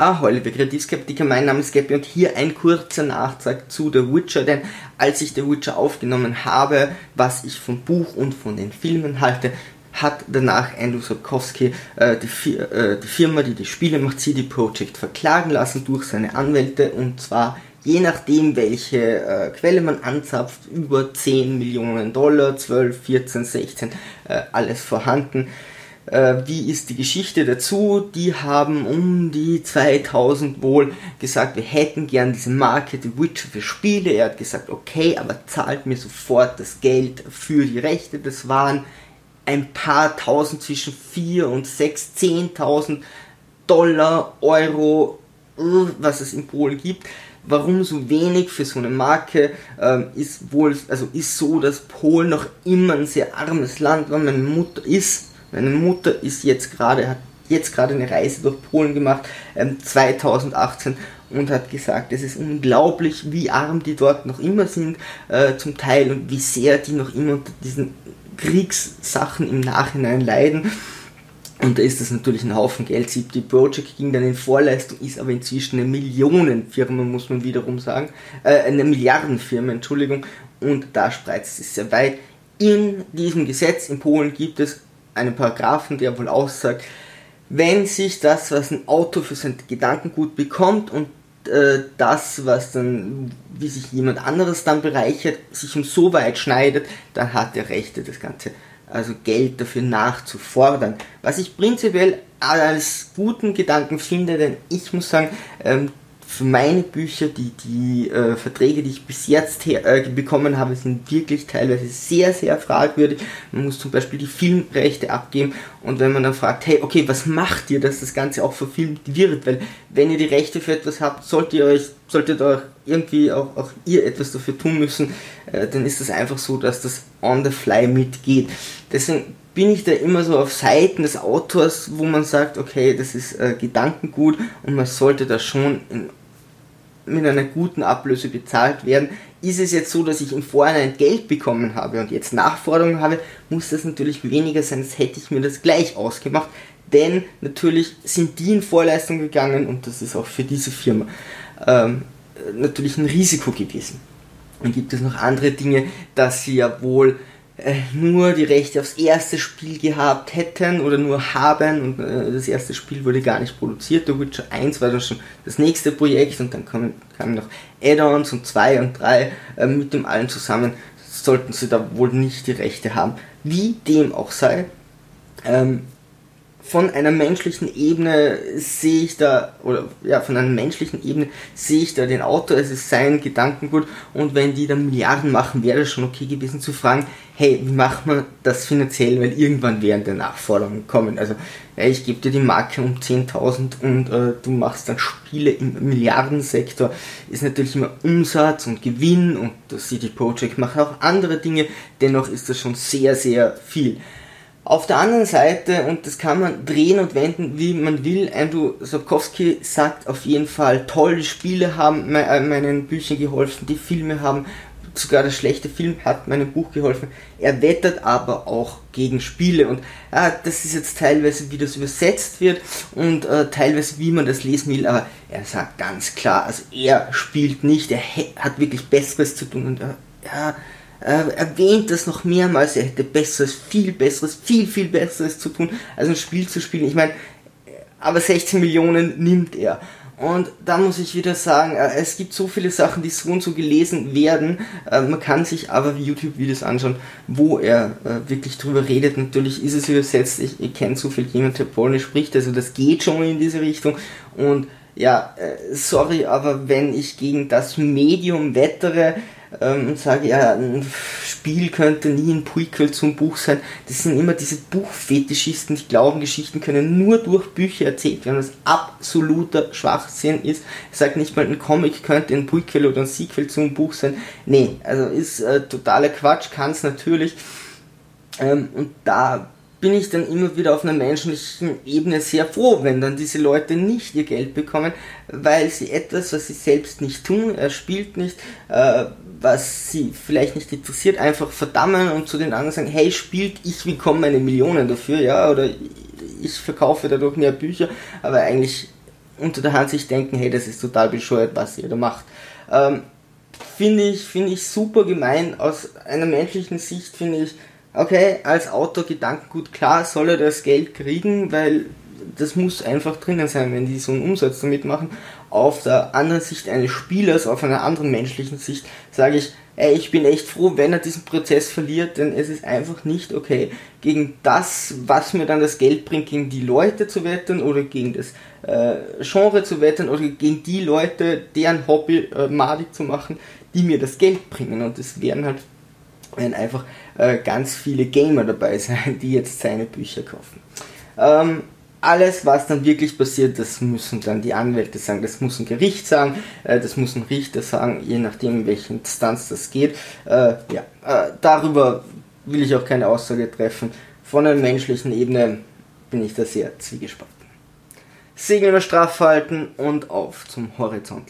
Ahoi, liebe Kreativskeptiker, mein Name ist Gabby und hier ein kurzer Nachtrag zu The Witcher, denn als ich The Witcher aufgenommen habe, was ich vom Buch und von den Filmen halte, hat danach Andrew Sapkowski äh, die, äh, die, Firma, die die Spiele macht, CD Projekt verklagen lassen durch seine Anwälte und zwar je nachdem, welche äh, Quelle man anzapft, über 10 Millionen Dollar, 12, 14, 16, äh, alles vorhanden. Äh, wie ist die Geschichte dazu? Die haben um die 2000 wohl gesagt, wir hätten gern diese Marke The Witcher für Spiele. Er hat gesagt, okay, aber zahlt mir sofort das Geld für die Rechte. Das waren ein paar tausend zwischen 4 und 6, 10.000 Dollar, Euro, was es in Polen gibt. Warum so wenig für so eine Marke ähm, ist wohl, also ist so, dass Polen noch immer ein sehr armes Land war. Meine Mutter ist meine Mutter ist jetzt gerade, hat jetzt gerade eine Reise durch Polen gemacht, ähm, 2018 und hat gesagt, es ist unglaublich, wie arm die dort noch immer sind, äh, zum Teil und wie sehr die noch immer unter diesen Kriegssachen im Nachhinein leiden. Und da ist das natürlich ein Haufen Geld. Die Project ging dann in Vorleistung, ist aber inzwischen eine Millionenfirma, muss man wiederum sagen. Äh, eine Milliardenfirma, Entschuldigung. Und da spreizt es sehr weit. In diesem Gesetz in Polen gibt es einen Paragraphen, der wohl aussagt, wenn sich das, was ein Auto für sein Gedankengut bekommt und äh, das, was dann, wie sich jemand anderes dann bereichert, sich um so weit schneidet, dann hat er Rechte, das Ganze, also Geld dafür nachzufordern. Was ich prinzipiell als guten Gedanken finde, denn ich muss sagen, ähm, für meine Bücher, die, die äh, Verträge, die ich bis jetzt äh, bekommen habe, sind wirklich teilweise sehr, sehr fragwürdig. Man muss zum Beispiel die Filmrechte abgeben und wenn man dann fragt, hey, okay, was macht ihr, dass das Ganze auch verfilmt wird? Weil wenn ihr die Rechte für etwas habt, solltet ihr euch, solltet euch irgendwie auch, auch ihr etwas dafür tun müssen, äh, dann ist das einfach so, dass das on the fly mitgeht. Deswegen bin ich da immer so auf Seiten des Autors, wo man sagt, okay, das ist äh, Gedankengut und man sollte da schon in mit einer guten Ablöse bezahlt werden. Ist es jetzt so, dass ich im Vorhinein Geld bekommen habe und jetzt Nachforderungen habe, muss das natürlich weniger sein, als hätte ich mir das gleich ausgemacht. Denn natürlich sind die in Vorleistung gegangen und das ist auch für diese Firma ähm, natürlich ein Risiko gewesen. Dann gibt es noch andere Dinge, dass sie ja wohl äh, nur die Rechte aufs erste Spiel gehabt hätten oder nur haben und äh, das erste Spiel wurde gar nicht produziert. The Witcher 1 war dann schon das nächste Projekt und dann kamen, kamen noch Add-ons und 2 und 3 äh, mit dem allen zusammen. Sollten sie da wohl nicht die Rechte haben. Wie dem auch sei, ähm, von einer menschlichen Ebene sehe ich da, oder ja, von einer menschlichen Ebene sehe ich da den Autor, es ist sein Gedankengut und wenn die dann Milliarden machen, wäre es schon okay gewesen zu fragen, hey, wie macht man das finanziell, weil irgendwann werden der Nachforderungen kommen. Also, ja, ich gebe dir die Marke um 10.000 und äh, du machst dann Spiele im Milliardensektor, ist natürlich immer Umsatz und Gewinn und das CD Projekt macht auch andere Dinge, dennoch ist das schon sehr, sehr viel. Auf der anderen Seite, und das kann man drehen und wenden, wie man will, Andrew Sapkowski sagt auf jeden Fall, toll, die Spiele haben äh, meinen Büchern geholfen, die Filme haben, sogar der schlechte Film hat meinem Buch geholfen. Er wettert aber auch gegen Spiele und äh, das ist jetzt teilweise, wie das übersetzt wird und äh, teilweise, wie man das lesen will, aber er sagt ganz klar, also er spielt nicht, er hat wirklich Besseres zu tun und äh, ja, äh, erwähnt das noch mehrmals, er hätte Besseres, viel Besseres, viel, viel Besseres zu tun, als ein Spiel zu spielen. Ich meine, aber 16 Millionen nimmt er. Und da muss ich wieder sagen, äh, es gibt so viele Sachen, die so und so gelesen werden. Äh, man kann sich aber YouTube-Videos anschauen, wo er äh, wirklich drüber redet. Natürlich ist es übersetzt. Ich, ich kenne so viel jemand, der Polnisch spricht, also das geht schon in diese Richtung. Und ja, sorry, aber wenn ich gegen das Medium wettere, ähm, und sage, ja, ein Spiel könnte nie ein Prequel zum Buch sein. Das sind immer diese Buchfetischisten, die glauben, Geschichten können nur durch Bücher erzählt werden, was absoluter Schwachsinn ist. Ich sage nicht mal, ein Comic könnte ein Prequel oder ein Sequel zum Buch sein. Nee, also ist äh, totaler Quatsch, kann es natürlich. Ähm, und da bin ich dann immer wieder auf einer menschlichen Ebene sehr froh, wenn dann diese Leute nicht ihr Geld bekommen, weil sie etwas, was sie selbst nicht tun, er spielt nicht, äh, was sie vielleicht nicht interessiert, einfach verdammen und zu den anderen sagen, hey, spielt, ich bekomme meine Millionen dafür, ja, oder ich verkaufe dadurch mehr Bücher, aber eigentlich unter der Hand sich denken, hey, das ist total bescheuert, was ihr da macht. Ähm, finde ich, finde ich super gemein. Aus einer menschlichen Sicht finde ich, okay, als Autor Gedankengut, klar soll er das Geld kriegen, weil das muss einfach drinnen sein, wenn die so einen Umsatz damit machen. Auf der anderen Sicht eines Spielers, auf einer anderen menschlichen Sicht, sage ich, ey, ich bin echt froh, wenn er diesen Prozess verliert, denn es ist einfach nicht okay, gegen das, was mir dann das Geld bringt, gegen die Leute zu wettern oder gegen das äh, Genre zu wettern oder gegen die Leute, deren Hobby äh, madig zu machen, die mir das Geld bringen. Und es werden halt werden einfach äh, ganz viele Gamer dabei sein, die jetzt seine Bücher kaufen. Ähm, alles, was dann wirklich passiert, das müssen dann die Anwälte sagen, das muss ein Gericht sagen, äh, das muss ein Richter sagen, je nachdem, in welche Instanz das geht. Äh, ja, äh, darüber will ich auch keine Aussage treffen. Von der menschlichen Ebene bin ich da sehr zwiegespalten. Segel straff halten und auf zum Horizont.